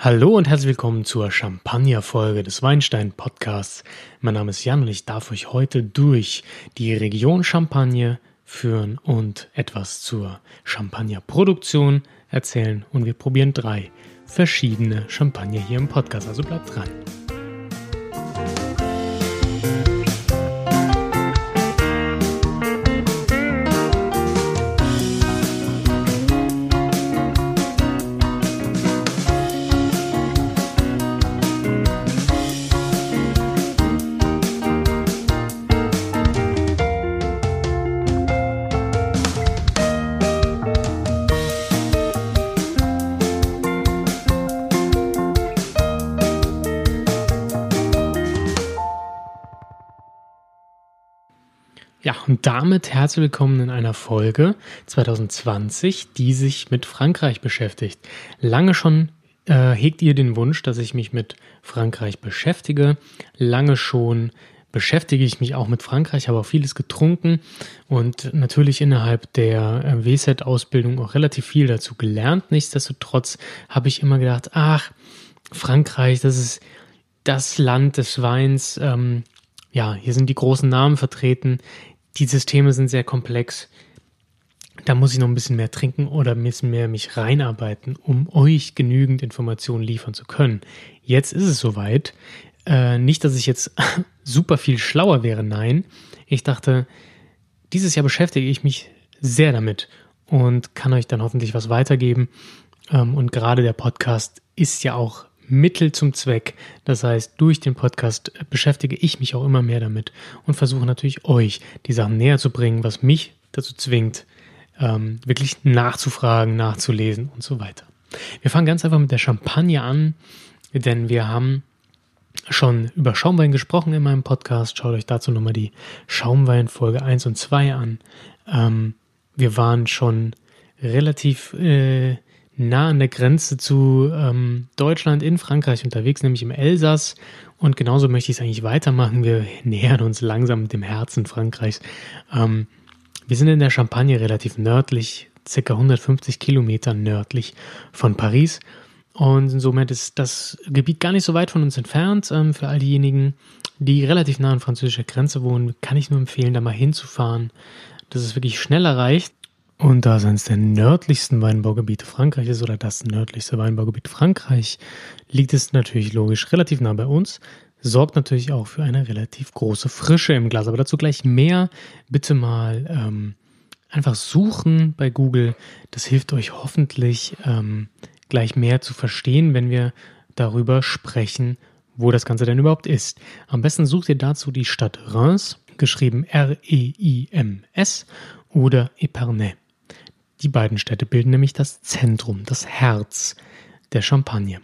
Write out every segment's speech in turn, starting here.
Hallo und herzlich willkommen zur Champagner-Folge des Weinstein-Podcasts. Mein Name ist Jan und ich darf euch heute durch die Region Champagne führen und etwas zur Champagner-Produktion erzählen. Und wir probieren drei verschiedene Champagner hier im Podcast, also bleibt dran. Damit herzlich willkommen in einer Folge 2020, die sich mit Frankreich beschäftigt. Lange schon äh, hegt ihr den Wunsch, dass ich mich mit Frankreich beschäftige. Lange schon beschäftige ich mich auch mit Frankreich, habe auch vieles getrunken und natürlich innerhalb der äh, WSET-Ausbildung auch relativ viel dazu gelernt. Nichtsdestotrotz habe ich immer gedacht, ach, Frankreich, das ist das Land des Weins. Ähm, ja, hier sind die großen Namen vertreten die Systeme sind sehr komplex. Da muss ich noch ein bisschen mehr trinken oder ein bisschen mehr mich reinarbeiten, um euch genügend Informationen liefern zu können. Jetzt ist es soweit. Äh, nicht, dass ich jetzt super viel schlauer wäre, nein. Ich dachte, dieses Jahr beschäftige ich mich sehr damit und kann euch dann hoffentlich was weitergeben. Ähm, und gerade der Podcast ist ja auch Mittel zum Zweck. Das heißt, durch den Podcast beschäftige ich mich auch immer mehr damit und versuche natürlich euch die Sachen näher zu bringen, was mich dazu zwingt, ähm, wirklich nachzufragen, nachzulesen und so weiter. Wir fangen ganz einfach mit der Champagne an, denn wir haben schon über Schaumwein gesprochen in meinem Podcast. Schaut euch dazu nochmal die Schaumwein Folge 1 und 2 an. Ähm, wir waren schon relativ äh, nah an der Grenze zu ähm, Deutschland in Frankreich unterwegs, nämlich im Elsass. Und genauso möchte ich es eigentlich weitermachen. Wir nähern uns langsam dem Herzen Frankreichs. Ähm, wir sind in der Champagne relativ nördlich, circa 150 Kilometer nördlich von Paris. Und somit ist das Gebiet gar nicht so weit von uns entfernt. Ähm, für all diejenigen, die relativ nah an französischer Grenze wohnen, kann ich nur empfehlen, da mal hinzufahren. Das ist wirklich schnell erreicht. Und da es eines der nördlichsten Weinbaugebiete Frankreichs ist oder das nördlichste Weinbaugebiet Frankreich, liegt es natürlich logisch relativ nah bei uns, sorgt natürlich auch für eine relativ große Frische im Glas. Aber dazu gleich mehr. Bitte mal ähm, einfach suchen bei Google. Das hilft euch hoffentlich ähm, gleich mehr zu verstehen, wenn wir darüber sprechen, wo das Ganze denn überhaupt ist. Am besten sucht ihr dazu die Stadt Reims, geschrieben R-E-I-M-S oder Epernay. Die beiden Städte bilden nämlich das Zentrum, das Herz der Champagne.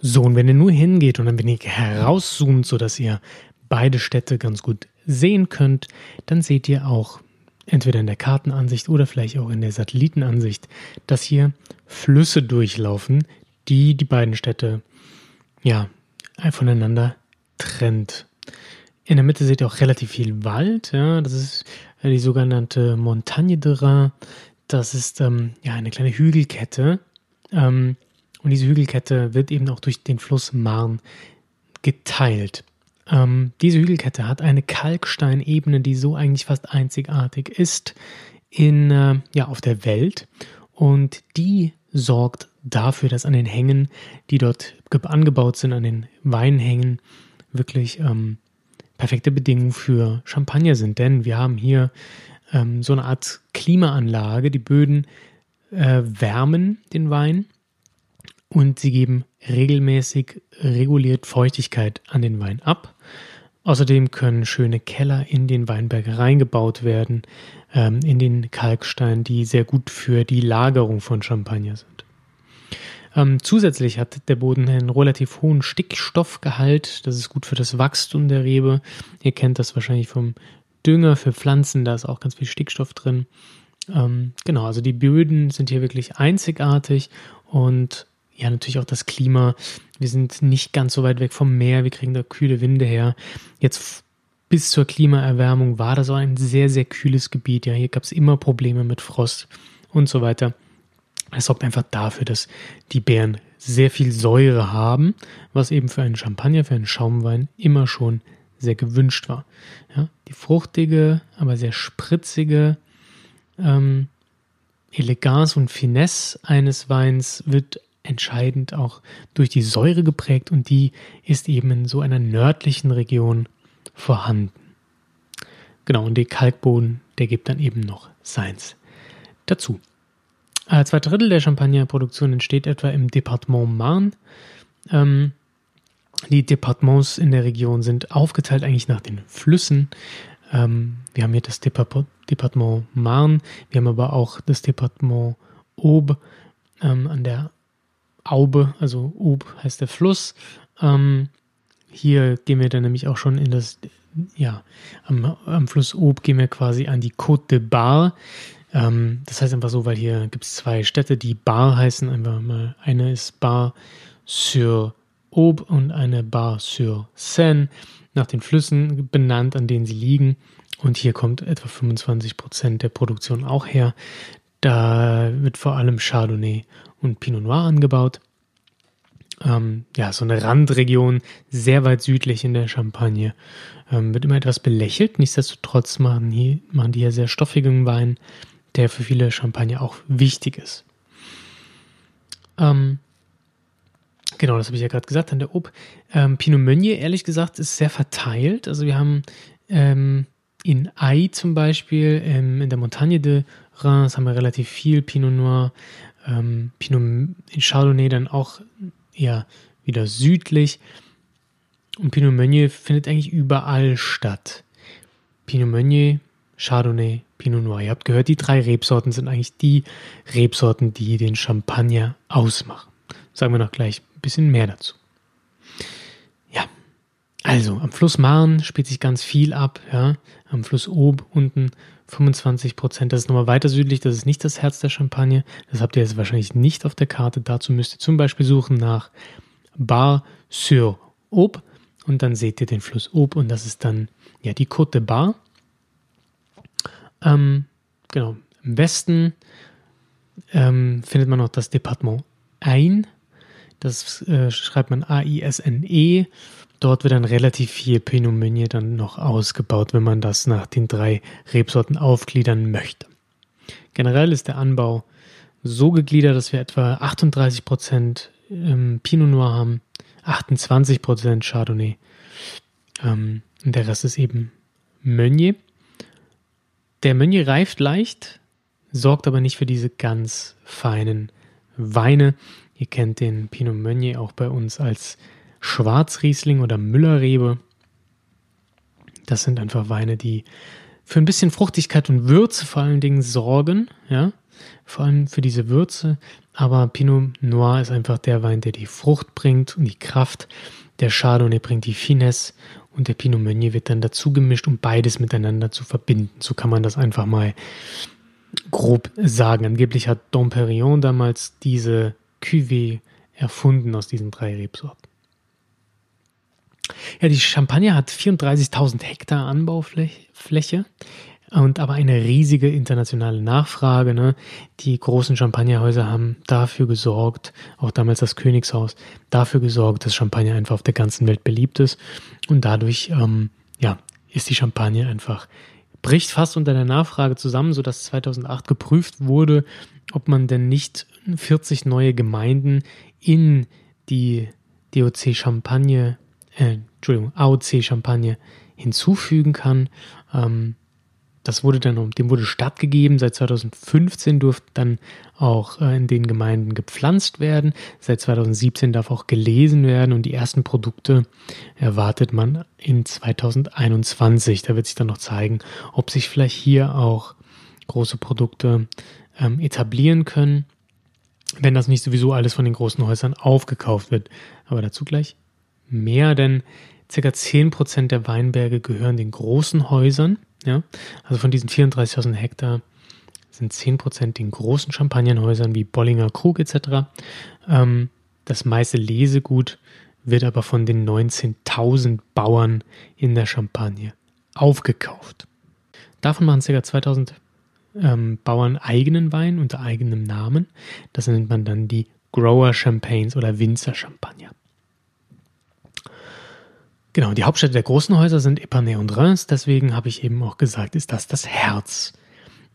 So, und wenn ihr nur hingeht und ein wenig herauszoomt, sodass ihr beide Städte ganz gut sehen könnt, dann seht ihr auch entweder in der Kartenansicht oder vielleicht auch in der Satellitenansicht, dass hier Flüsse durchlaufen, die die beiden Städte ja voneinander trennt. In der Mitte seht ihr auch relativ viel Wald, ja, das ist die sogenannte Montagne de Rhin, das ist ähm, ja eine kleine Hügelkette. Ähm, und diese Hügelkette wird eben auch durch den Fluss Marne geteilt. Ähm, diese Hügelkette hat eine Kalksteinebene, die so eigentlich fast einzigartig ist in, äh, ja, auf der Welt. Und die sorgt dafür, dass an den Hängen, die dort angebaut sind, an den Weinhängen, wirklich ähm, perfekte Bedingungen für Champagner sind. Denn wir haben hier ähm, so eine Art Klimaanlage. Die Böden äh, wärmen den Wein und sie geben regelmäßig reguliert Feuchtigkeit an den Wein ab. Außerdem können schöne Keller in den Weinberg reingebaut werden, ähm, in den Kalkstein, die sehr gut für die Lagerung von Champagner sind. Ähm, zusätzlich hat der Boden einen relativ hohen Stickstoffgehalt. Das ist gut für das Wachstum der Rebe. Ihr kennt das wahrscheinlich vom Dünger für Pflanzen, da ist auch ganz viel Stickstoff drin. Ähm, genau, also die Böden sind hier wirklich einzigartig und ja, natürlich auch das Klima. Wir sind nicht ganz so weit weg vom Meer, wir kriegen da kühle Winde her. Jetzt bis zur Klimaerwärmung war das auch ein sehr, sehr kühles Gebiet. Ja, hier gab es immer Probleme mit Frost und so weiter. Es sorgt einfach dafür, dass die Beeren sehr viel Säure haben, was eben für einen Champagner, für einen Schaumwein immer schon sehr gewünscht war. Ja, die fruchtige, aber sehr spritzige ähm, Eleganz und Finesse eines Weins wird entscheidend auch durch die Säure geprägt und die ist eben in so einer nördlichen Region vorhanden. Genau, und der Kalkboden, der gibt dann eben noch seins dazu. Äh, zwei Drittel der Champagnerproduktion entsteht etwa im Departement Marne. Ähm, die Departements in der Region sind aufgeteilt eigentlich nach den Flüssen. Ähm, wir haben hier das Depart Departement Marne, wir haben aber auch das Departement Aube ähm, an der Aube, also Aube heißt der Fluss. Ähm, hier gehen wir dann nämlich auch schon in das, ja, am, am Fluss Aube gehen wir quasi an die Côte de Bar. Ähm, das heißt einfach so, weil hier gibt es zwei Städte, die Bar heißen. Einfach mal, eine ist Bar sur Aube und eine Bar sur Seine, nach den Flüssen benannt, an denen sie liegen. Und hier kommt etwa 25 Prozent der Produktion auch her. Da wird vor allem Chardonnay und Pinot Noir angebaut. Ähm, ja, so eine Randregion, sehr weit südlich in der Champagne. Ähm, wird immer etwas belächelt. Nichtsdestotrotz machen, hier, machen die hier sehr stoffigen Wein der für viele Champagner auch wichtig ist. Ähm, genau, das habe ich ja gerade gesagt an der Ob. Ähm, Pinot Meunier, ehrlich gesagt, ist sehr verteilt. Also wir haben ähm, in Ai zum Beispiel, ähm, in der Montagne de Reims haben wir relativ viel Pinot Noir. Ähm, Pinot in Chardonnay dann auch eher wieder südlich. Und Pinot Meunier findet eigentlich überall statt. Pinot Meunier, Chardonnay, Pinot Noir. Ihr habt gehört, die drei Rebsorten sind eigentlich die Rebsorten, die den Champagner ausmachen. Sagen wir noch gleich ein bisschen mehr dazu. Ja, also am Fluss Marne spielt sich ganz viel ab. Ja. Am Fluss Aube unten 25 Prozent. Das ist nochmal weiter südlich. Das ist nicht das Herz der Champagne. Das habt ihr jetzt wahrscheinlich nicht auf der Karte. Dazu müsst ihr zum Beispiel suchen nach Bar sur Aube und dann seht ihr den Fluss Aube und das ist dann ja die Côte de Bar. Ähm, genau, im Westen ähm, findet man noch das Departement Ain. Das äh, schreibt man A-I-S-N-E. Dort wird dann relativ viel Pinot Meunier dann noch ausgebaut, wenn man das nach den drei Rebsorten aufgliedern möchte. Generell ist der Anbau so gegliedert, dass wir etwa 38% ähm, Pinot Noir haben, 28% Chardonnay ähm, und der Rest ist eben Meunier. Der Meunier reift leicht, sorgt aber nicht für diese ganz feinen Weine. Ihr kennt den Pinot Meunier auch bei uns als Schwarzriesling oder Müllerrebe. Das sind einfach Weine, die für ein bisschen Fruchtigkeit und Würze vor allen Dingen sorgen, ja, vor allem für diese Würze. Aber Pinot Noir ist einfach der Wein, der die Frucht bringt und die Kraft. Der Chardonnay bringt die Finesse und der Pinot Meunier wird dann dazu gemischt, um beides miteinander zu verbinden. So kann man das einfach mal grob sagen. Angeblich hat Dom Perignon damals diese Cuvée erfunden aus diesen drei Rebsorten. Ja, die Champagne hat 34.000 Hektar Anbaufläche und aber eine riesige internationale Nachfrage. Ne? Die großen Champagnerhäuser haben dafür gesorgt, auch damals das Königshaus, dafür gesorgt, dass Champagner einfach auf der ganzen Welt beliebt ist. Und dadurch, ähm, ja, ist die Champagne einfach, bricht fast unter der Nachfrage zusammen, sodass 2008 geprüft wurde, ob man denn nicht 40 neue Gemeinden in die DOC Champagne, äh, Entschuldigung, AOC Champagne hinzufügen kann. Ähm, das wurde dann, dem wurde stattgegeben. Seit 2015 durfte dann auch äh, in den Gemeinden gepflanzt werden. Seit 2017 darf auch gelesen werden und die ersten Produkte erwartet man in 2021. Da wird sich dann noch zeigen, ob sich vielleicht hier auch große Produkte ähm, etablieren können, wenn das nicht sowieso alles von den großen Häusern aufgekauft wird. Aber dazu gleich mehr, denn circa 10% der Weinberge gehören den großen Häusern ja? Also von diesen 34.000 Hektar sind 10% den großen Champagnernhäusern wie Bollinger Krug etc. Ähm, das meiste Lesegut wird aber von den 19.000 Bauern in der Champagne aufgekauft. Davon machen ca. 2.000 ähm, Bauern eigenen Wein unter eigenem Namen. Das nennt man dann die Grower Champagnes oder Winzer Champagner. Genau, die Hauptstädte der großen Häuser sind Epernay und Reims, deswegen habe ich eben auch gesagt, ist das das Herz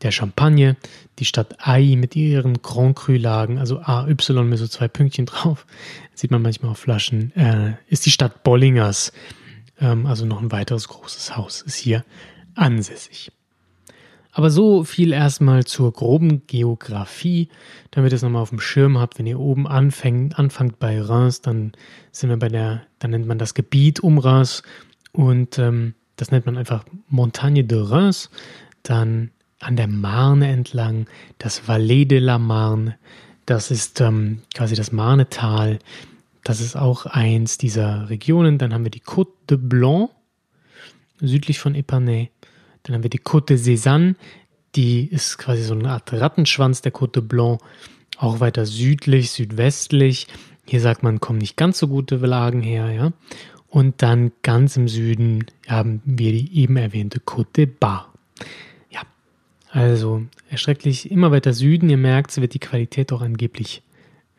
der Champagne. Die Stadt Ai mit ihren Grand Cru-Lagen, also AY mit so zwei Pünktchen drauf, sieht man manchmal auf Flaschen, äh, ist die Stadt Bollingers. Ähm, also noch ein weiteres großes Haus ist hier ansässig. Aber so viel erstmal zur groben Geografie, damit ihr es nochmal auf dem Schirm habt. Wenn ihr oben anfängt, anfangt bei Reims, dann sind wir bei der, dann nennt man das Gebiet um Reims und ähm, das nennt man einfach Montagne de Reims. Dann an der Marne entlang, das Valais de la Marne, das ist ähm, quasi das Marnetal. Das ist auch eins dieser Regionen. Dann haben wir die Côte de Blanc, südlich von Epernay. Dann haben wir die Côte de Cézanne, die ist quasi so eine Art Rattenschwanz der Côte de Blanc, auch weiter südlich, südwestlich. Hier sagt man, kommen nicht ganz so gute Lagen her, ja. Und dann ganz im Süden haben wir die eben erwähnte Côte de Bar. Ja, also erschrecklich immer weiter Süden. Ihr merkt, wird die Qualität auch angeblich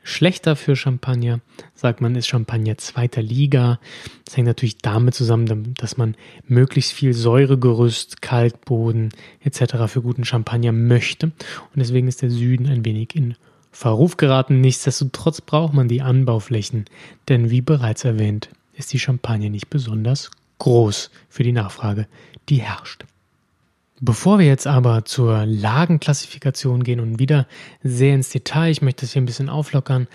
schlechter für Champagner. Sagt man, ist Champagner zweiter Liga. Das hängt natürlich damit zusammen, dass man möglichst viel Säuregerüst, Kalkboden etc. für guten Champagner möchte. Und deswegen ist der Süden ein wenig in Verruf geraten. Nichtsdestotrotz braucht man die Anbauflächen, denn wie bereits erwähnt, ist die Champagne nicht besonders groß für die Nachfrage, die herrscht. Bevor wir jetzt aber zur Lagenklassifikation gehen und wieder sehr ins Detail, ich möchte das hier ein bisschen auflockern,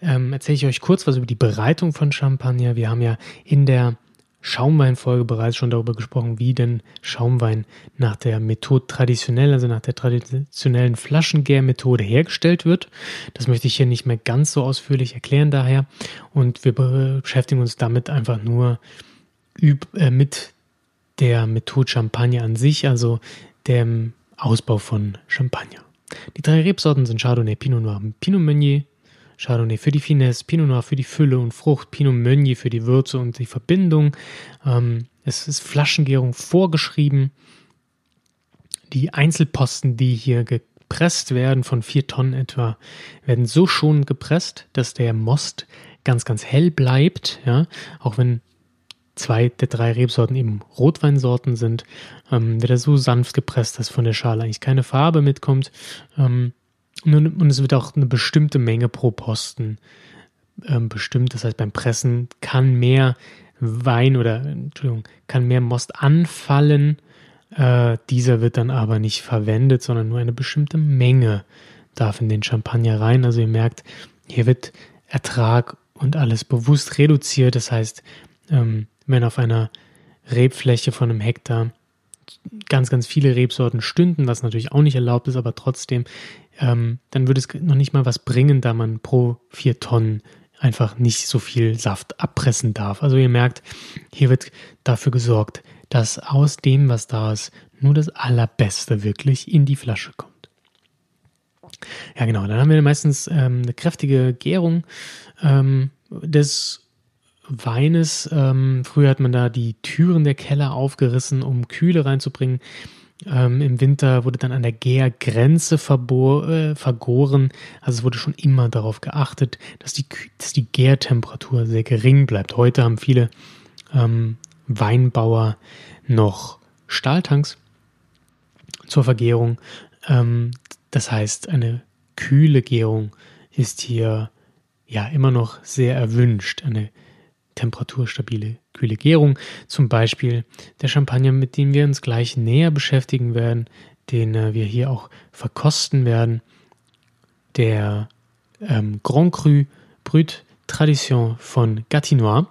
ähm, erzähle ich euch kurz was über die Bereitung von Champagner. Wir haben ja in der Schaumweinfolge bereits schon darüber gesprochen, wie denn Schaumwein nach der Methode traditionell, also nach der traditionellen Flaschengärmethode hergestellt wird. Das möchte ich hier nicht mehr ganz so ausführlich erklären daher. Und wir beschäftigen uns damit einfach nur äh, mit der Methode Champagner an sich, also dem Ausbau von Champagner. Die drei Rebsorten sind Chardonnay, Pinot Noir und Pinot Meunier. Chardonnay für die Finesse, Pinot Noir für die Fülle und Frucht, Pinot Meunier für die Würze und die Verbindung. Ähm, es ist Flaschengärung vorgeschrieben. Die Einzelposten, die hier gepresst werden, von vier Tonnen etwa, werden so schon gepresst, dass der Most ganz, ganz hell bleibt. Ja? Auch wenn zwei der drei Rebsorten eben Rotweinsorten sind, ähm, wird er so sanft gepresst, dass von der Schale eigentlich keine Farbe mitkommt. Ähm, und, es wird auch eine bestimmte Menge pro Posten ähm, bestimmt. Das heißt, beim Pressen kann mehr Wein oder, Entschuldigung, kann mehr Most anfallen. Äh, dieser wird dann aber nicht verwendet, sondern nur eine bestimmte Menge darf in den Champagner rein. Also ihr merkt, hier wird Ertrag und alles bewusst reduziert. Das heißt, ähm, wenn auf einer Rebfläche von einem Hektar ganz, ganz viele Rebsorten stünden, was natürlich auch nicht erlaubt ist, aber trotzdem, ähm, dann würde es noch nicht mal was bringen, da man pro vier Tonnen einfach nicht so viel Saft abpressen darf. Also ihr merkt, hier wird dafür gesorgt, dass aus dem, was da ist, nur das Allerbeste wirklich in die Flasche kommt. Ja, genau. Dann haben wir meistens ähm, eine kräftige Gärung ähm, des Weines. Ähm, früher hat man da die Türen der Keller aufgerissen, um Kühle reinzubringen. Ähm, Im Winter wurde dann an der Gärgrenze äh, vergoren. Also es wurde schon immer darauf geachtet, dass die, dass die Gärtemperatur sehr gering bleibt. Heute haben viele ähm, Weinbauer noch Stahltanks zur Vergärung. Ähm, das heißt, eine kühle Gärung ist hier ja immer noch sehr erwünscht. Eine temperaturstabile kühle Gärung. Zum Beispiel der Champagner, mit dem wir uns gleich näher beschäftigen werden, den äh, wir hier auch verkosten werden. Der ähm, Grand Cru Brut Tradition von Gatinois.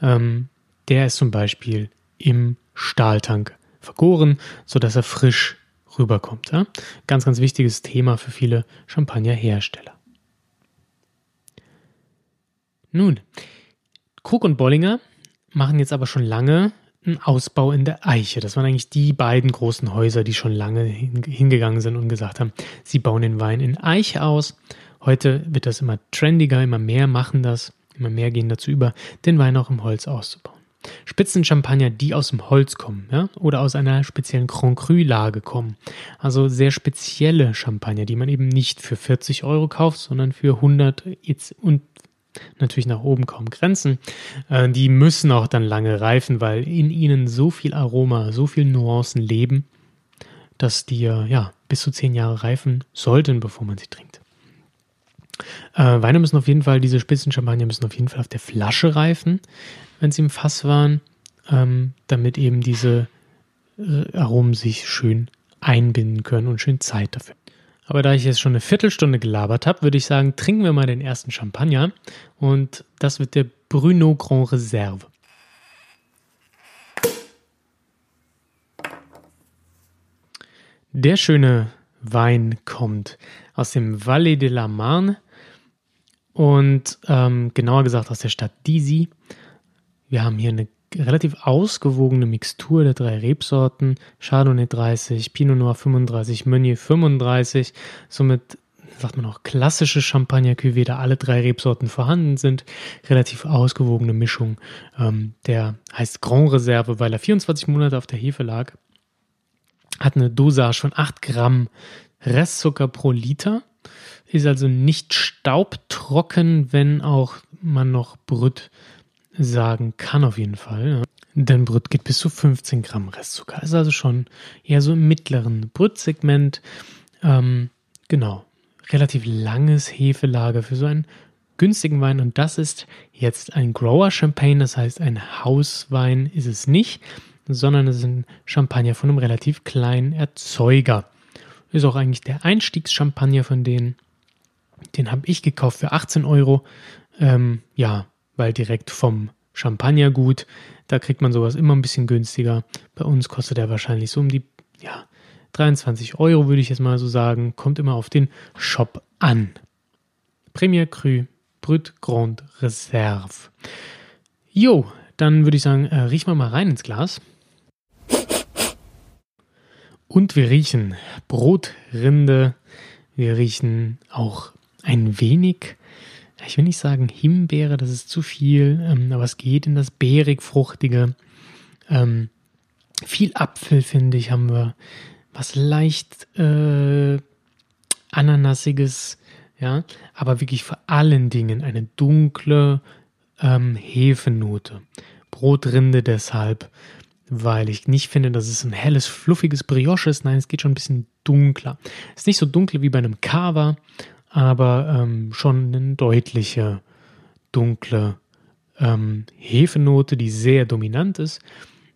Ähm, der ist zum Beispiel im Stahltank vergoren, sodass er frisch rüberkommt. Ja? Ganz, ganz wichtiges Thema für viele Champagnerhersteller. Nun, Krug und Bollinger machen jetzt aber schon lange einen Ausbau in der Eiche. Das waren eigentlich die beiden großen Häuser, die schon lange hingegangen sind und gesagt haben, sie bauen den Wein in Eiche aus. Heute wird das immer trendiger, immer mehr machen das, immer mehr gehen dazu über, den Wein auch im Holz auszubauen. Spitzenchampagner, die aus dem Holz kommen, ja, oder aus einer speziellen Grand Cru-Lage kommen. Also sehr spezielle Champagner, die man eben nicht für 40 Euro kauft, sondern für 100 und natürlich nach oben kaum Grenzen. Äh, die müssen auch dann lange reifen, weil in ihnen so viel Aroma, so viel Nuancen leben, dass die ja bis zu zehn Jahre reifen sollten, bevor man sie trinkt. Äh, Weine müssen auf jeden Fall, diese Spitzenchampagner müssen auf jeden Fall auf der Flasche reifen, wenn sie im Fass waren, ähm, damit eben diese äh, Aromen sich schön einbinden können und schön Zeit dafür. Aber da ich jetzt schon eine Viertelstunde gelabert habe, würde ich sagen, trinken wir mal den ersten Champagner. Und das wird der Bruno Grand Reserve. Der schöne Wein kommt aus dem Valais de la Marne und ähm, genauer gesagt aus der Stadt Disi. Wir haben hier eine relativ ausgewogene Mixtur der drei Rebsorten. Chardonnay 30, Pinot Noir 35, Meunier 35. Somit sagt man auch klassische Champagner-Cuvée, da alle drei Rebsorten vorhanden sind. Relativ ausgewogene Mischung. Ähm, der heißt Grand Reserve, weil er 24 Monate auf der Hefe lag. Hat eine Dosage von 8 Gramm Restzucker pro Liter. Ist also nicht staubtrocken, wenn auch man noch Brüt sagen kann auf jeden Fall. Denn Brüt geht bis zu 15 Gramm Restzucker. Ist also schon eher so im mittleren Brüt-Segment. Ähm, genau. Relativ langes Hefelager für so einen günstigen Wein. Und das ist jetzt ein Grower Champagne. Das heißt, ein Hauswein ist es nicht, sondern es ist ein Champagner von einem relativ kleinen Erzeuger. Ist auch eigentlich der Einstiegschampagner von denen. Den habe ich gekauft für 18 Euro. Ähm, ja, weil direkt vom Champagnergut, da kriegt man sowas immer ein bisschen günstiger. Bei uns kostet er wahrscheinlich so um die, ja, 23 Euro, würde ich jetzt mal so sagen. Kommt immer auf den Shop an. Premier Cru Brut Grand Reserve. Jo, dann würde ich sagen, äh, riechen wir mal rein ins Glas. Und wir riechen Brotrinde. Wir riechen auch ein wenig ich will nicht sagen Himbeere, das ist zu viel, ähm, aber es geht in das beerig-fruchtige. Ähm, viel Apfel, finde ich, haben wir. Was leicht äh, Ananassiges, ja, aber wirklich vor allen Dingen eine dunkle ähm, Hefenote. Brotrinde deshalb, weil ich nicht finde, dass es ein helles, fluffiges Brioche ist. Nein, es geht schon ein bisschen dunkler. Es ist nicht so dunkel wie bei einem Cava, aber ähm, schon eine deutliche dunkle ähm, Hefenote, die sehr dominant ist.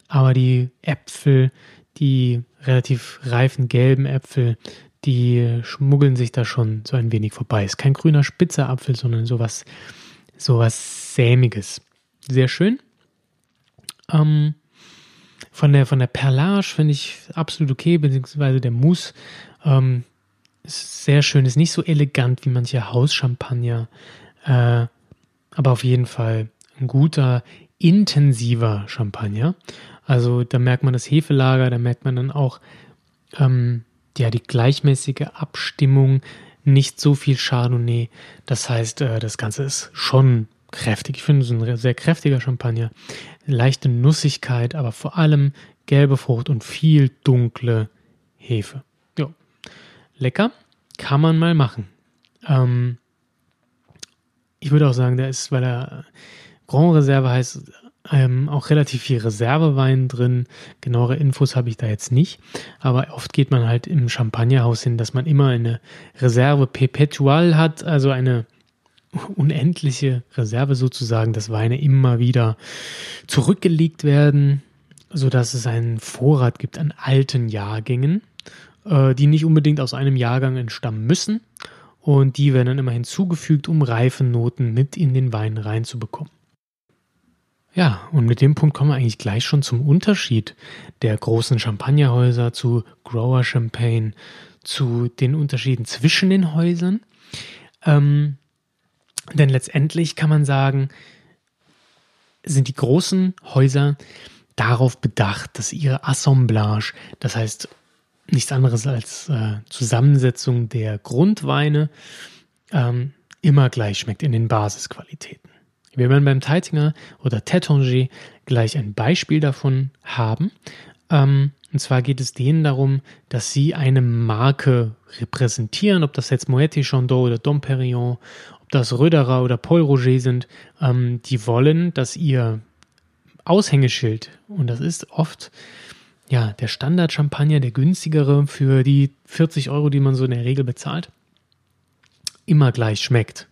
Aber die Äpfel, die relativ reifen gelben Äpfel, die schmuggeln sich da schon so ein wenig vorbei. Ist kein grüner spitzer Apfel, sondern sowas, sowas sämiges. Sehr schön. Ähm, von der, von der Perlage finde ich absolut okay, beziehungsweise der Mousse ähm, ist sehr schön, ist nicht so elegant wie manche Hauschampagner, äh, aber auf jeden Fall ein guter, intensiver Champagner. Also da merkt man das Hefelager, da merkt man dann auch ähm, ja, die gleichmäßige Abstimmung, nicht so viel Chardonnay. Das heißt, äh, das Ganze ist schon kräftig. Ich finde es ein sehr kräftiger Champagner. Leichte Nussigkeit, aber vor allem gelbe Frucht und viel dunkle Hefe lecker. Kann man mal machen. Ähm, ich würde auch sagen, da ist, weil er Grand Reserve heißt, ähm, auch relativ viel Reservewein drin. Genauere Infos habe ich da jetzt nicht. Aber oft geht man halt im Champagnerhaus hin, dass man immer eine Reserve perpetual hat, also eine unendliche Reserve sozusagen, dass Weine immer wieder zurückgelegt werden, sodass es einen Vorrat gibt an alten Jahrgängen äh, die nicht unbedingt aus einem Jahrgang entstammen müssen. Und die werden dann immer hinzugefügt, um Reifennoten mit in den Wein reinzubekommen. Ja, und mit dem Punkt kommen wir eigentlich gleich schon zum Unterschied der großen Champagnerhäuser zu Grower Champagne, zu den Unterschieden zwischen den Häusern. Ähm, denn letztendlich kann man sagen, sind die großen Häuser darauf bedacht, dass ihre Assemblage, das heißt nichts anderes als äh, Zusammensetzung der Grundweine ähm, immer gleich schmeckt in den Basisqualitäten. Wir werden beim Teitinger oder Tétanger gleich ein Beispiel davon haben. Ähm, und zwar geht es denen darum, dass sie eine Marke repräsentieren, ob das jetzt Moët Chandon oder Dom Perignon, ob das Röderer oder Paul Roger sind. Ähm, die wollen, dass ihr Aushängeschild, und das ist oft ja der Standard-Champagner, der günstigere für die 40 Euro, die man so in der Regel bezahlt, immer gleich schmeckt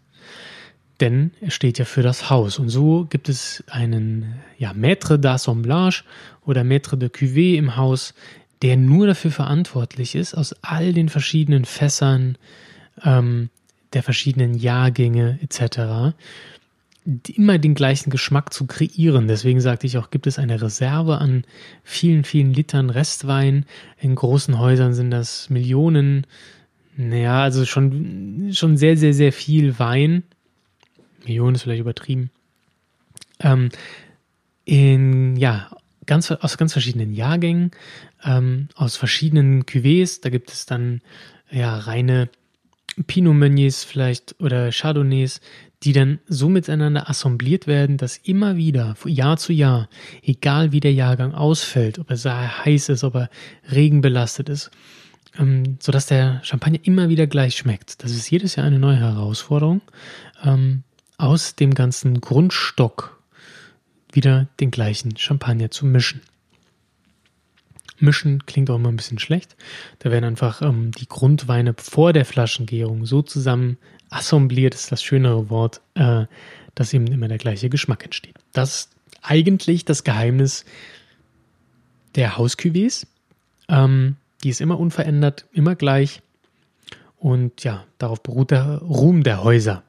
denn er steht ja für das Haus. Und so gibt es einen ja, Maître d'Assemblage oder Maître de Cuvée im Haus, der nur dafür verantwortlich ist, aus all den verschiedenen Fässern, ähm, der verschiedenen Jahrgänge etc. immer den gleichen Geschmack zu kreieren. Deswegen sagte ich auch, gibt es eine Reserve an vielen, vielen Litern Restwein. In großen Häusern sind das Millionen, naja, also schon, schon sehr, sehr, sehr viel Wein Millionen ist vielleicht übertrieben, ähm, in, ja, ganz, aus ganz verschiedenen Jahrgängen, ähm, aus verschiedenen Cuvées. Da gibt es dann ja reine Pinot Meuniers vielleicht oder Chardonnays, die dann so miteinander assembliert werden, dass immer wieder, Jahr zu Jahr, egal wie der Jahrgang ausfällt, ob er sehr heiß ist, ob er regenbelastet ist, ähm, sodass der Champagner immer wieder gleich schmeckt. Das ist jedes Jahr eine neue Herausforderung. Ähm, aus dem ganzen Grundstock wieder den gleichen Champagner zu mischen. Mischen klingt auch immer ein bisschen schlecht. Da werden einfach ähm, die Grundweine vor der Flaschengärung so zusammen assembliert, ist das schönere Wort, äh, dass eben immer der gleiche Geschmack entsteht. Das ist eigentlich das Geheimnis der Hausküvés. Ähm, die ist immer unverändert, immer gleich. Und ja, darauf beruht der Ruhm der Häuser.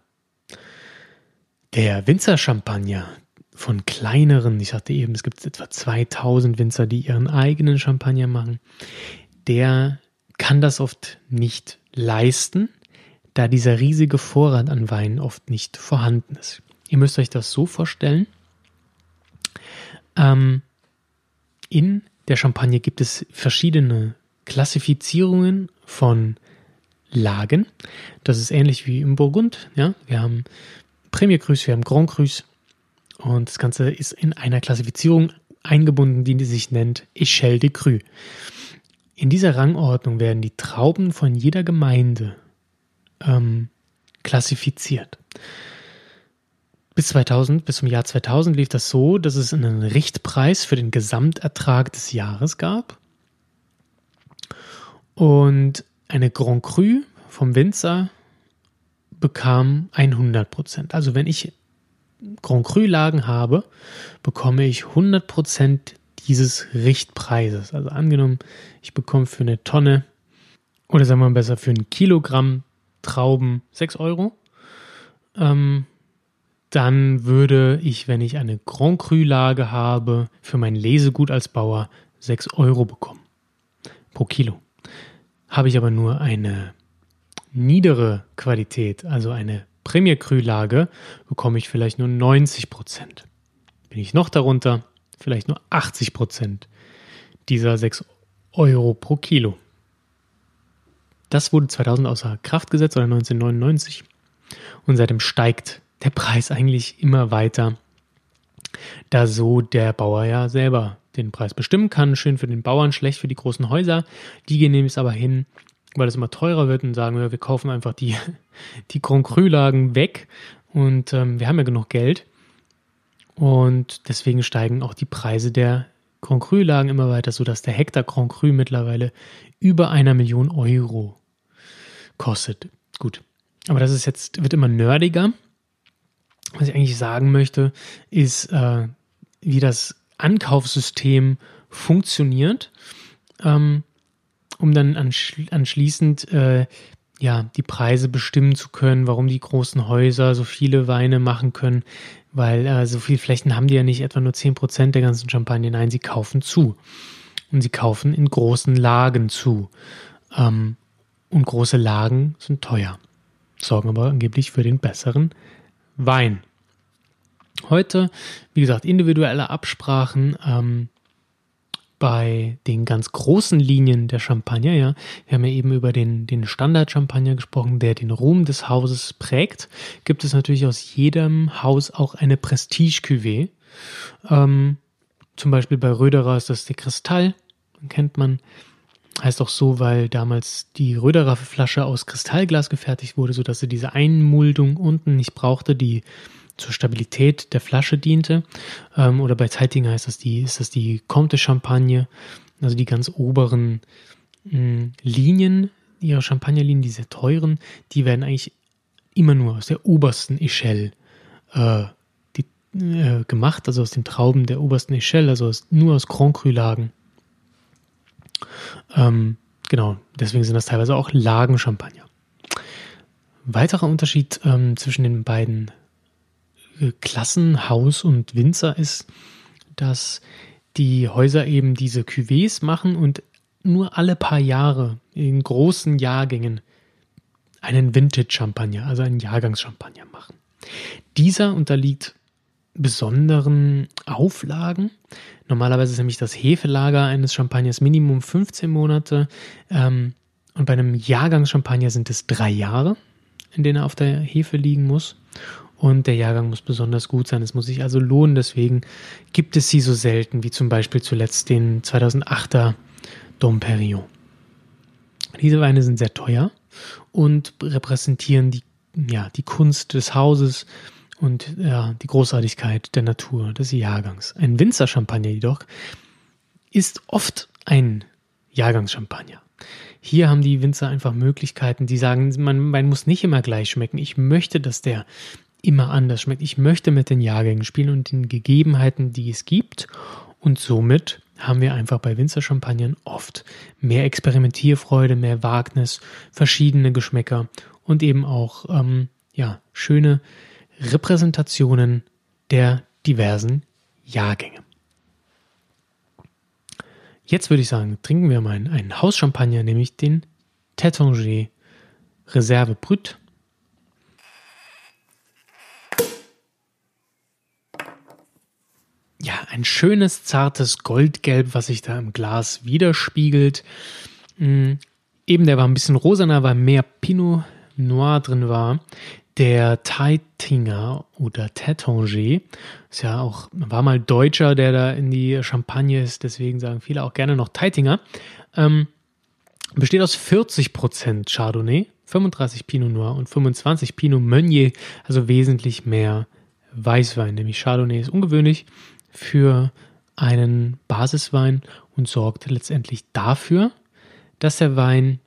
Der Winzer-Champagner von kleineren, ich sagte eben, es gibt etwa 2000 Winzer, die ihren eigenen Champagner machen, der kann das oft nicht leisten, da dieser riesige Vorrat an Wein oft nicht vorhanden ist. Ihr müsst euch das so vorstellen. Ähm, in der Champagne gibt es verschiedene Klassifizierungen von Lagen. Das ist ähnlich wie im Burgund. Ja? Wir haben Premier Cruise, wir haben Grand Cruise. Und das Ganze ist in einer Klassifizierung eingebunden, die sich nennt Echelle de Cru. In dieser Rangordnung werden die Trauben von jeder Gemeinde ähm, klassifiziert. Bis 2000, bis zum Jahr 2000 lief das so, dass es einen Richtpreis für den Gesamtertrag des Jahres gab und eine Grand Cru vom Winzer bekam 100 Prozent. Also wenn ich Grand Cru Lagen habe, bekomme ich 100 Prozent dieses Richtpreises. Also angenommen, ich bekomme für eine Tonne oder sagen wir mal besser für ein Kilogramm Trauben 6 Euro. Ähm, dann würde ich, wenn ich eine Grand Cru Lage habe, für mein Lesegut als Bauer 6 Euro bekommen. Pro Kilo. Habe ich aber nur eine niedere Qualität, also eine Premier Cru-Lage, bekomme ich vielleicht nur 90 Prozent. Bin ich noch darunter, vielleicht nur 80 Prozent dieser 6 Euro pro Kilo. Das wurde 2000 außer Kraft gesetzt oder 1999 und seitdem steigt der Preis eigentlich immer weiter, da so der Bauer ja selber den Preis bestimmen kann. Schön für den Bauern, schlecht für die großen Häuser. Die gehen nämlich aber hin weil es immer teurer wird und sagen wir, kaufen einfach die, die Grand Cru-Lagen weg und ähm, wir haben ja genug Geld. Und deswegen steigen auch die Preise der Grand Cru-Lagen immer weiter, sodass der Hektar Grand Cru mittlerweile über einer Million Euro kostet. Gut. Aber das ist jetzt, wird immer nerdiger. Was ich eigentlich sagen möchte, ist, äh, wie das Ankaufssystem funktioniert. Ähm, um dann anschließend äh, ja die Preise bestimmen zu können, warum die großen Häuser so viele Weine machen können, weil äh, so viele Flächen haben die ja nicht etwa nur 10% der ganzen Champagne, nein, sie kaufen zu. Und sie kaufen in großen Lagen zu. Ähm, und große Lagen sind teuer, sorgen aber angeblich für den besseren Wein. Heute, wie gesagt, individuelle Absprachen. Ähm, bei den ganz großen Linien der Champagner, ja, wir haben ja eben über den, den Standard-Champagner gesprochen, der den Ruhm des Hauses prägt, gibt es natürlich aus jedem Haus auch eine Prestige-Cuvée. Ähm, zum Beispiel bei Röderer ist das der Kristall, kennt man. Heißt auch so, weil damals die Röderer Flasche aus Kristallglas gefertigt wurde, sodass sie diese Einmuldung unten nicht brauchte, die zur Stabilität der Flasche diente. Ähm, oder bei Zeitinger heißt das die, ist das die Comte Champagne, also die ganz oberen mh, hm, Linien, ihre Champagnerlinien, die sehr teuren, die werden eigentlich immer nur aus der obersten Echelle äh, die, äh, gemacht, also aus den Trauben der obersten Echelle, also aus, nur aus Grand Cru-Lagen. Ähm, genau, deswegen sind das teilweise auch Lagenchampagner. Weiterer Unterschied ähm, zwischen den beiden äh, Klassen, Haus und Winzer, ist, dass die Häuser eben diese Cuvées machen und nur alle paar Jahre in großen Jahrgängen einen Vintage-Champagner, also einen Jahrgangschampagner machen. Dieser unterliegt besonderen Auflagen. Normalerweise ist nämlich das Hefelager eines Champagners Minimum 15 Monate ähm, und bei einem Jahrgangschampagner sind es drei Jahre, in denen er auf der Hefe liegen muss. Und der Jahrgang muss besonders gut sein. Es muss sich also lohnen. Deswegen gibt es sie so selten, wie zum Beispiel zuletzt den 2008er Dom Perignon. Diese Weine sind sehr teuer und repräsentieren die, ja, die Kunst des Hauses und ja, die Großartigkeit der Natur des Jahrgangs. Ein Winzer-Champagner jedoch ist oft ein Jahrgangschampagner. Hier haben die Winzer einfach Möglichkeiten, die sagen, man, man muss nicht immer gleich schmecken. Ich möchte, dass der immer anders schmeckt. Ich möchte mit den Jahrgängen spielen und den Gegebenheiten, die es gibt. Und somit haben wir einfach bei Winzer-Champagnern oft mehr Experimentierfreude, mehr Wagnis, verschiedene Geschmäcker und eben auch ähm, ja, schöne Repräsentationen der diversen Jahrgänge. Jetzt würde ich sagen, trinken wir mal einen Hauschampagner, nämlich den Tétanger Reserve Brut. Ja, ein schönes, zartes Goldgelb, was sich da im Glas widerspiegelt. Mm, eben der war ein bisschen rosaner, weil mehr Pinot Noir drin war. Der Teitinger oder Tétanger ist ja auch, war mal Deutscher, der da in die Champagne ist, deswegen sagen viele auch gerne noch Teitinger. Ähm, besteht aus 40% Chardonnay, 35 Pinot Noir und 25 Pinot Meunier, also wesentlich mehr Weißwein, nämlich Chardonnay ist ungewöhnlich für einen Basiswein und sorgt letztendlich dafür, dass der Wein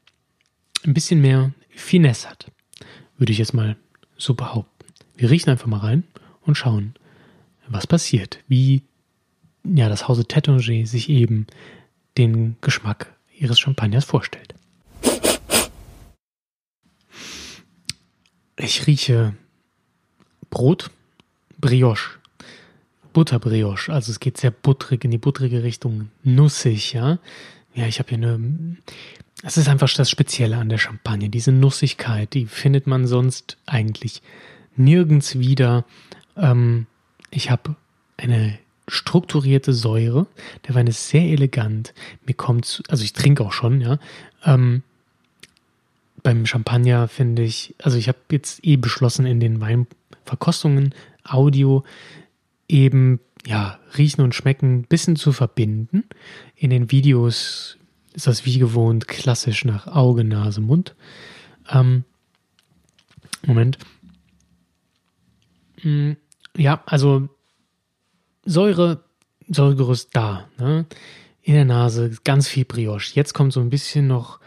ein bisschen mehr Finesse hat, würde ich jetzt mal so behaupten. Wir riechen einfach mal rein und schauen, was passiert, wie ja, das Hause Tétanger sich eben den Geschmack ihres Champagners vorstellt. Ich rieche Brot, Brioche, Butterbrioche. Also es geht sehr butterig in die butterige Richtung, nussig, ja. Ja, ich habe hier eine das ist einfach das Spezielle an der Champagne, diese Nussigkeit, die findet man sonst eigentlich nirgends wieder. Ähm, ich habe eine strukturierte Säure. Der Wein ist sehr elegant. Mir kommt, also ich trinke auch schon, ja. Ähm, beim Champagner finde ich, also ich habe jetzt eh beschlossen, in den Weinverkostungen Audio eben ja riechen und schmecken ein bisschen zu verbinden. In den Videos ist das wie gewohnt klassisch nach Auge, Nase, Mund. Ähm, Moment. Hm, ja, also Säure, Säuregerüst da. Ne? In der Nase ganz viel Brioche. Jetzt kommt so ein bisschen noch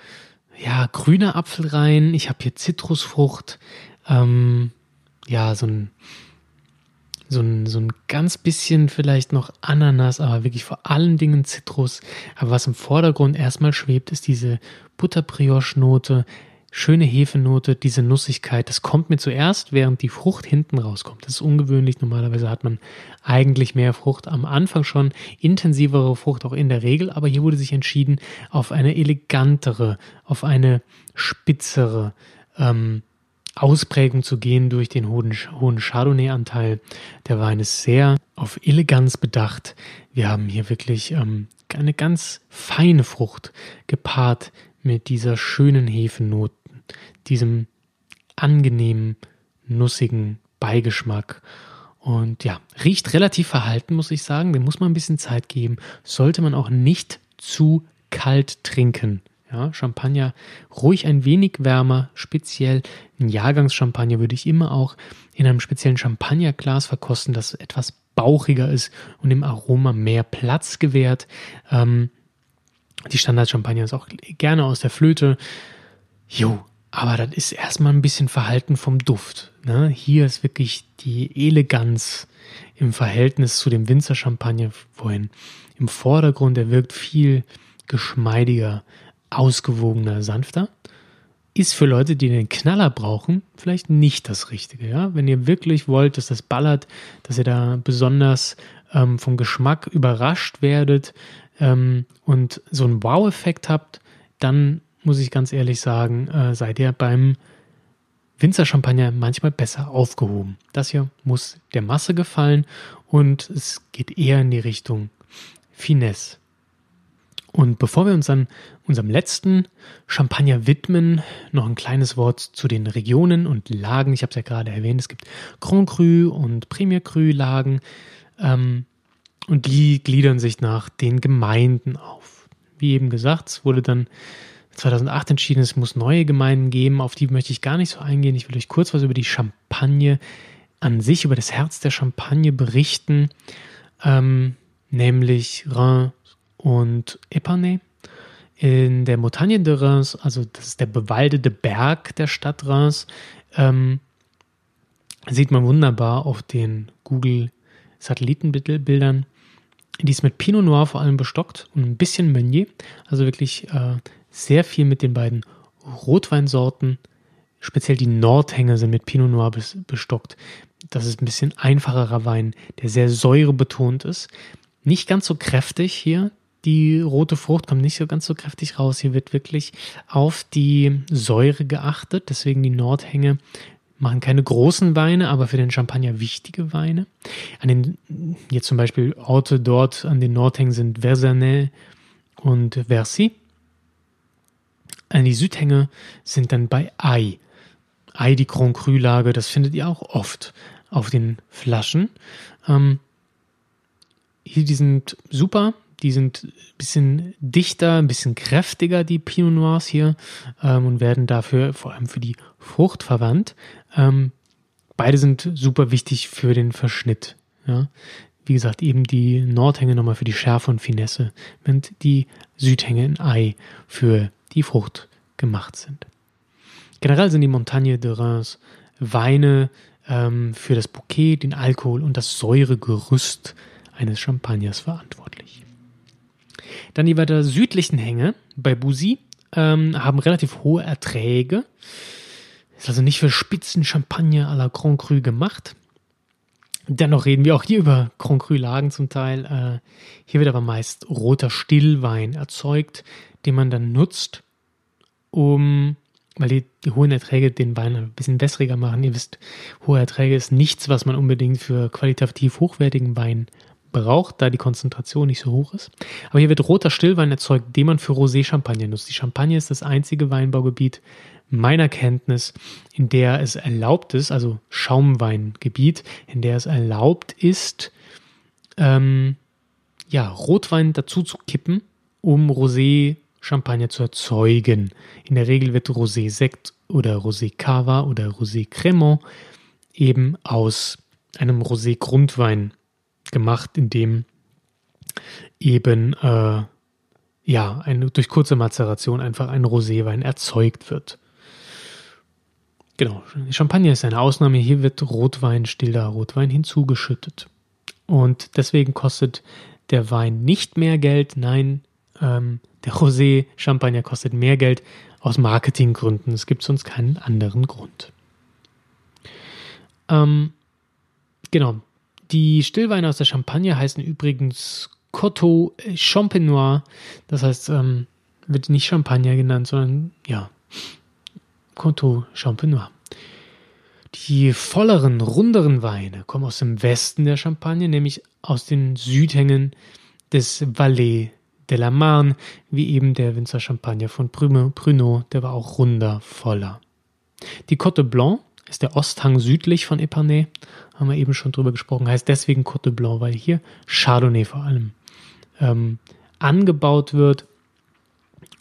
ja grüner Apfel rein. Ich habe hier Zitrusfrucht. Ähm, ja, so ein so ein, so ein ganz bisschen vielleicht noch Ananas, aber wirklich vor allen Dingen Zitrus. Aber was im Vordergrund erstmal schwebt, ist diese Butterbrioche-Note, schöne Hefenote, diese Nussigkeit. Das kommt mir zuerst, während die Frucht hinten rauskommt. Das ist ungewöhnlich. Normalerweise hat man eigentlich mehr Frucht am Anfang schon, intensivere Frucht auch in der Regel. Aber hier wurde sich entschieden auf eine elegantere, auf eine spitzere, ähm, Ausprägung zu gehen durch den hohen, hohen Chardonnay-Anteil. Der Wein ist sehr auf Eleganz bedacht. Wir haben hier wirklich ähm, eine ganz feine Frucht gepaart mit dieser schönen Hefennoten, diesem angenehmen, nussigen Beigeschmack. Und ja, riecht relativ verhalten, muss ich sagen. Dem muss man ein bisschen Zeit geben. Sollte man auch nicht zu kalt trinken. Ja, Champagner ruhig ein wenig wärmer, speziell ein Jahrgangschampagner würde ich immer auch in einem speziellen Champagnerglas verkosten, das etwas bauchiger ist und dem Aroma mehr Platz gewährt. Ähm, die Standard-Champagner ist auch gerne aus der Flöte. Jo, aber das ist erstmal ein bisschen Verhalten vom Duft. Ne? Hier ist wirklich die Eleganz im Verhältnis zu dem Winzer-Champagner vorhin im Vordergrund. Der wirkt viel geschmeidiger, ausgewogener, sanfter. Ist für Leute, die den Knaller brauchen, vielleicht nicht das Richtige. Ja? Wenn ihr wirklich wollt, dass das ballert, dass ihr da besonders ähm, vom Geschmack überrascht werdet ähm, und so einen Wow-Effekt habt, dann muss ich ganz ehrlich sagen, äh, seid ihr beim Winzer-Champagner manchmal besser aufgehoben. Das hier muss der Masse gefallen und es geht eher in die Richtung Finesse. Und bevor wir uns dann unserem letzten Champagner widmen, noch ein kleines Wort zu den Regionen und Lagen. Ich habe es ja gerade erwähnt, es gibt Grand Cru und Premier Cru Lagen ähm, und die gliedern sich nach den Gemeinden auf. Wie eben gesagt, es wurde dann 2008 entschieden, es muss neue Gemeinden geben, auf die möchte ich gar nicht so eingehen. Ich will euch kurz was über die Champagne an sich, über das Herz der Champagne berichten, ähm, nämlich Rhin und Epernay. In der Montagne de Reims, also das ist der bewaldete Berg der Stadt Reims, ähm, sieht man wunderbar auf den Google Satellitenbildern. Die ist mit Pinot Noir vor allem bestockt und ein bisschen Meunier, also wirklich äh, sehr viel mit den beiden Rotweinsorten. Speziell die Nordhänge sind mit Pinot Noir bestockt. Das ist ein bisschen einfacherer Wein, der sehr säurebetont ist. Nicht ganz so kräftig hier die rote Frucht kommt nicht so ganz so kräftig raus. Hier wird wirklich auf die Säure geachtet. Deswegen die Nordhänge machen keine großen Weine, aber für den Champagner wichtige Weine. An den, jetzt zum Beispiel Orte dort an den Nordhängen sind Versailles und Versy. An die Südhänge sind dann bei Ai. Ai, die Grand Cru-Lage, das findet ihr auch oft auf den Flaschen. Ähm, hier, die sind super. Die sind ein bisschen dichter, ein bisschen kräftiger, die Pinot Noirs hier, ähm, und werden dafür vor allem für die Frucht verwandt. Ähm, beide sind super wichtig für den Verschnitt. Ja. Wie gesagt, eben die Nordhänge nochmal für die Schärfe und Finesse, während die Südhänge in Ei für die Frucht gemacht sind. Generell sind die Montagne de Reims Weine ähm, für das Bouquet, den Alkohol und das Säuregerüst eines Champagners verantwortlich. Dann die weiter südlichen Hänge bei Busi ähm, haben relativ hohe Erträge. Ist also nicht für Spitzen Champagner à la Grand Cru gemacht. Dennoch reden wir auch hier über Grand Cru-Lagen zum Teil. Äh, hier wird aber meist roter Stillwein erzeugt, den man dann nutzt, um, weil die, die hohen Erträge den Wein ein bisschen wässriger machen. Ihr wisst, hohe Erträge ist nichts, was man unbedingt für qualitativ hochwertigen Wein braucht, da die Konzentration nicht so hoch ist. Aber hier wird roter Stillwein erzeugt, den man für Rosé-Champagner nutzt. Die Champagne ist das einzige Weinbaugebiet meiner Kenntnis, in der es erlaubt ist, also Schaumweingebiet, in der es erlaubt ist, ähm, ja, Rotwein dazu zu kippen, um Rosé-Champagner zu erzeugen. In der Regel wird Rosé-Sekt oder Rosé-Cava oder Rosé-Cremant eben aus einem Rosé-Grundwein gemacht, in dem eben äh, ja eine, durch kurze Mazeration einfach ein Roséwein erzeugt wird. Genau, Champagner ist eine Ausnahme. Hier wird Rotwein, stiller Rotwein hinzugeschüttet. Und deswegen kostet der Wein nicht mehr Geld. Nein, ähm, der Rosé Champagner kostet mehr Geld aus Marketinggründen. Es gibt sonst keinen anderen Grund. Ähm, genau, die Stillweine aus der Champagne heißen übrigens Coteau Champenois. Das heißt, ähm, wird nicht Champagner genannt, sondern ja, Coteau Champenois. Die volleren, runderen Weine kommen aus dem Westen der Champagne, nämlich aus den Südhängen des Valais de la Marne, wie eben der Winzer Champagner von Pruneau, der war auch runder, voller. Die Cote Blanc ist der Osthang südlich von Epernay. Haben wir eben schon drüber gesprochen. Heißt deswegen Côte de Blanc, weil hier Chardonnay vor allem ähm, angebaut wird.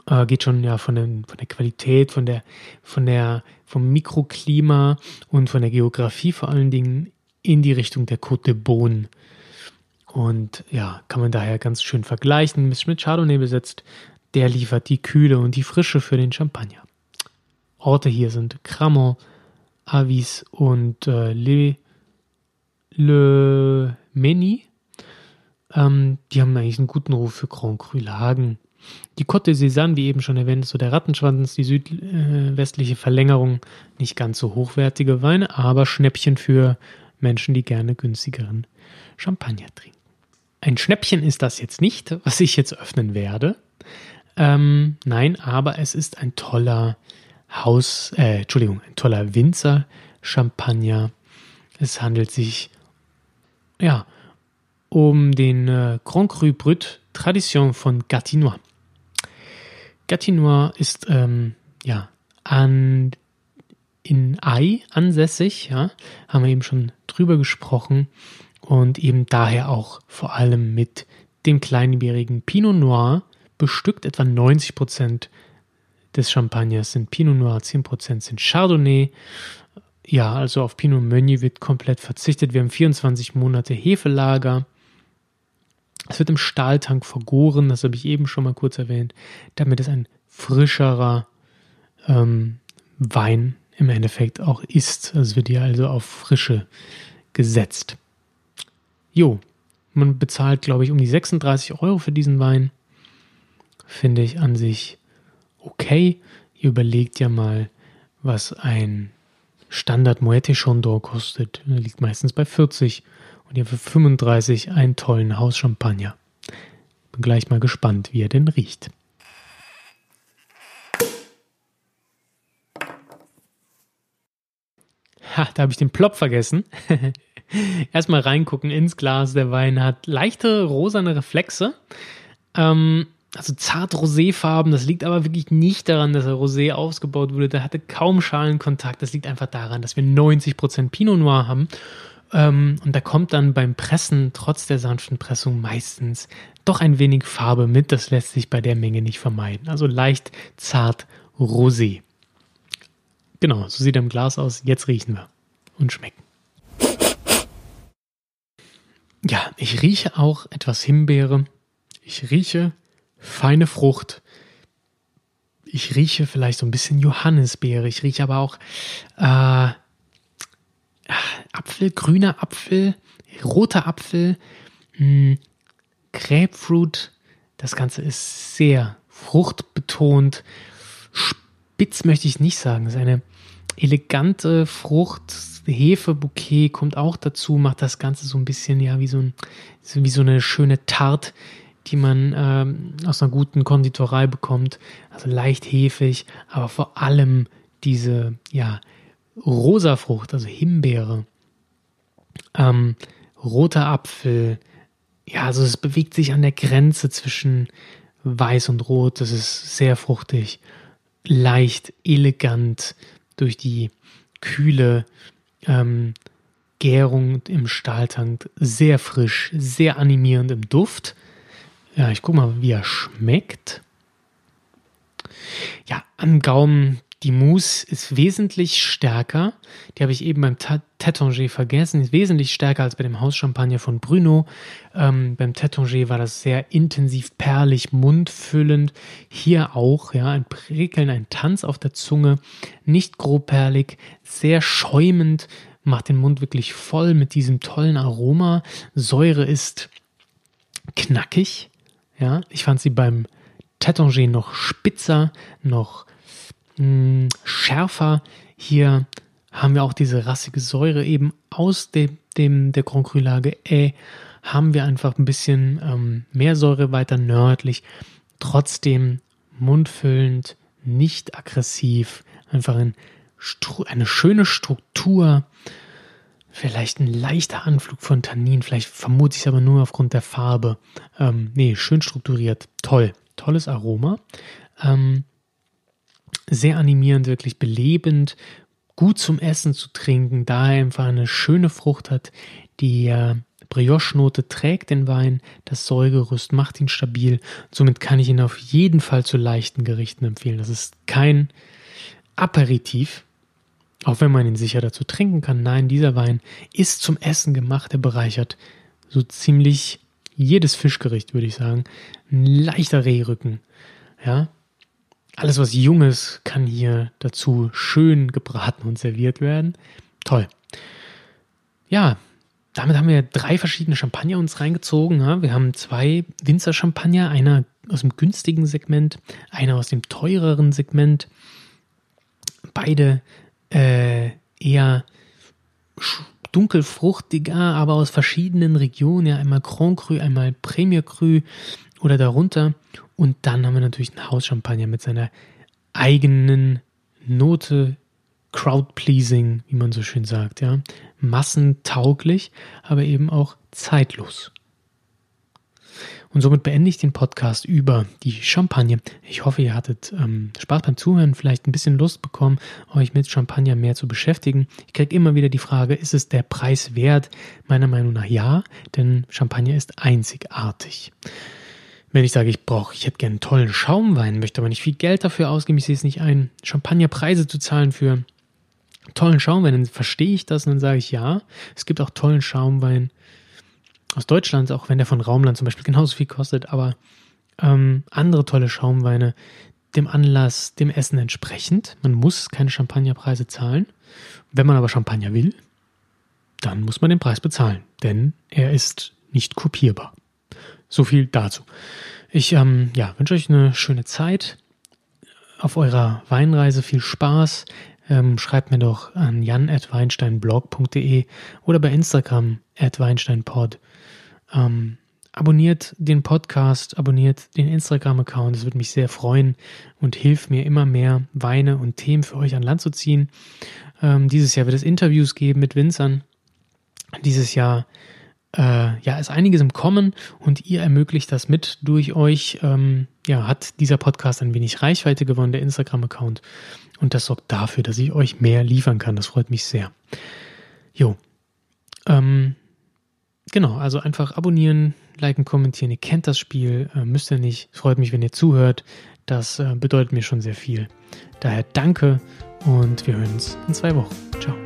Äh, geht schon ja von, den, von der Qualität, von der, von der, vom Mikroklima und von der Geografie vor allen Dingen in die Richtung der Côte de Beaune. Und ja, kann man daher ganz schön vergleichen. Ist mit Chardonnay besetzt. Der liefert die Kühle und die Frische für den Champagner. Orte hier sind Cramont, Avis und äh, Le, Le Meni. Ähm, die haben eigentlich einen guten Ruf für Grand Cru Lagen. Die Côte de Cézanne, wie eben schon erwähnt, ist so der Rattenschwanz, die südwestliche äh, Verlängerung. Nicht ganz so hochwertige Weine, aber Schnäppchen für Menschen, die gerne günstigeren Champagner trinken. Ein Schnäppchen ist das jetzt nicht, was ich jetzt öffnen werde. Ähm, nein, aber es ist ein toller Haus, äh, Entschuldigung, ein toller Winzer Champagner. Es handelt sich ja um den äh, Grand Cru Brut Tradition von Gatinois. Gatinois ist ähm, ja an in Ai ansässig, ja, haben wir eben schon drüber gesprochen und eben daher auch vor allem mit dem kleinbierigen Pinot Noir bestückt. Etwa 90 Prozent des Champagners sind Pinot Noir, 10 Prozent sind Chardonnay. Ja, also auf Pinot Meunier wird komplett verzichtet. Wir haben 24 Monate Hefelager. Es wird im Stahltank vergoren, das habe ich eben schon mal kurz erwähnt, damit es ein frischerer ähm, Wein im Endeffekt auch ist. Es wird hier also auf Frische gesetzt. Jo, man bezahlt, glaube ich, um die 36 Euro für diesen Wein. Finde ich an sich okay. Ihr überlegt ja mal, was ein Standard Moët Chandon kostet. Liegt meistens bei 40 und ihr für 35 einen tollen Hauschampagner. Bin gleich mal gespannt, wie er denn riecht. Ha, da habe ich den Plop vergessen. Erstmal reingucken ins Glas. Der Wein hat leichte rosane Reflexe. Ähm, also zart roséfarben. Das liegt aber wirklich nicht daran, dass er rosé ausgebaut wurde. Der hatte kaum Schalenkontakt. Das liegt einfach daran, dass wir 90% Pinot Noir haben. Ähm, und da kommt dann beim Pressen, trotz der sanften Pressung, meistens doch ein wenig Farbe mit. Das lässt sich bei der Menge nicht vermeiden. Also leicht zart rosé. Genau, so sieht er im Glas aus. Jetzt riechen wir und schmecken. Ja, ich rieche auch etwas Himbeere. Ich rieche feine Frucht. Ich rieche vielleicht so ein bisschen Johannisbeere. Ich rieche aber auch äh, Apfel, grüner Apfel, roter Apfel, mh, hm, Grapefruit. Das Ganze ist sehr fruchtbetont. Spitz möchte ich nicht sagen. Es ist eine elegante Frucht, Hefebouquet kommt auch dazu, macht das Ganze so ein bisschen ja wie so, ein, wie so eine schöne Tarte, die man ähm, aus einer guten Konditorei bekommt. Also leicht hefig, aber vor allem diese ja rosa Frucht, also Himbeere, ähm, roter Apfel. Ja, also es bewegt sich an der Grenze zwischen weiß und rot. Das ist sehr fruchtig, leicht, elegant durch die kühle ähm, Gärung im Stahltank. Sehr frisch, sehr animierend im Duft. Ja, ich gucke mal, wie er schmeckt. Ja, am Gaumen, die Mousse ist wesentlich stärker. Die habe ich eben beim Tétanger vergessen. Ist wesentlich stärker als bei dem Hauschampagner von Bruno. Ähm, beim Tétanger war das sehr intensiv, perlig, mundfüllend. Hier auch, ja, ein Prickeln, ein Tanz auf der Zunge. Nicht grobperlig, sehr schäumend, macht den Mund wirklich voll mit diesem tollen Aroma. Säure ist knackig. Ja, ich fand sie beim Tétanger noch spitzer, noch mh, hm, schärfer. Hier haben wir auch diese rassige Säure eben aus dem, dem der Grand Cru Lage Ä. Haben wir einfach ein bisschen ähm, mehr Säure weiter nördlich. Trotzdem mundfüllend, nicht aggressiv. Einfach ein, eine schöne Struktur. Vielleicht ein leichter Anflug von Tannin, vielleicht vermute ich es aber nur aufgrund der Farbe. Ähm, nee, schön strukturiert, toll, tolles Aroma. Ähm, sehr animierend, wirklich belebend, gut zum Essen zu trinken, da er einfach eine schöne Frucht hat, die äh, Brioche-Note trägt den Wein, das Säugerüst macht ihn stabil. Somit kann ich ihn auf jeden Fall zu leichten Gerichten empfehlen. Das ist kein Aperitif, auch wenn man ihn sicher dazu trinken kann. Nein, dieser Wein ist zum Essen gemacht. Er bereichert so ziemlich jedes Fischgericht, würde ich sagen. Ein leichter Rehrücken. Ja. Alles, was jung ist, kann hier dazu schön gebraten und serviert werden. Toll. Ja, damit haben wir drei verschiedene Champagner uns reingezogen. Ja. Wir haben zwei Winzer-Champagner, einer aus dem günstigen Segment, einer aus dem teureren Segment. Beide äh, eher dunkelfruchtiger, aber aus verschiedenen Regionen. Ja, einmal Grand Cru, einmal Premier Cru oder darunter. Und dann haben wir natürlich einen Hauschampagner mit seiner eigenen Note, Crowd-pleasing, wie man so schön sagt, ja. Massentauglich, aber eben auch zeitlos. Und somit beende ich den Podcast über die Champagne. Ich hoffe, ihr hattet ähm, Spaß beim Zuhören, vielleicht ein bisschen Lust bekommen, euch mit Champagner mehr zu beschäftigen. Ich kriege immer wieder die Frage, ist es der Preis wert? Meiner Meinung nach ja, denn Champagner ist einzigartig. Wenn ich sage, ich brauche, ich hätte gerne einen tollen Schaumwein, möchte aber nicht viel Geld dafür ausgeben, ich sehe es nicht ein, Champagnerpreise zu zahlen für tollen Schaumwein, dann verstehe ich das und dann sage ich ja. Es gibt auch tollen Schaumwein aus Deutschland, auch wenn der von Raumland zum Beispiel genauso viel kostet, aber ähm, andere tolle Schaumweine dem Anlass, dem Essen entsprechend. Man muss keine Champagnerpreise zahlen. Wenn man aber Champagner will, dann muss man den Preis bezahlen, denn er ist nicht kopierbar. So viel dazu. Ich ähm, ja, wünsche euch eine schöne Zeit auf eurer Weinreise, viel Spaß. Ähm, schreibt mir doch an jan.weinsteinblog.de oder bei Instagram weinsteinpod. Ähm, abonniert den Podcast, abonniert den Instagram-Account. Das würde mich sehr freuen und hilft mir immer mehr, Weine und Themen für euch an Land zu ziehen. Ähm, dieses Jahr wird es Interviews geben mit Winzern. Dieses Jahr äh, ja, ist einiges im Kommen und ihr ermöglicht das mit durch euch. Ähm, ja, hat dieser Podcast ein wenig Reichweite gewonnen, der Instagram-Account. Und das sorgt dafür, dass ich euch mehr liefern kann. Das freut mich sehr. Jo. Ähm, genau, also einfach abonnieren, liken, kommentieren. Ihr kennt das Spiel, äh, müsst ihr nicht. Freut mich, wenn ihr zuhört. Das äh, bedeutet mir schon sehr viel. Daher danke und wir hören uns in zwei Wochen. Ciao.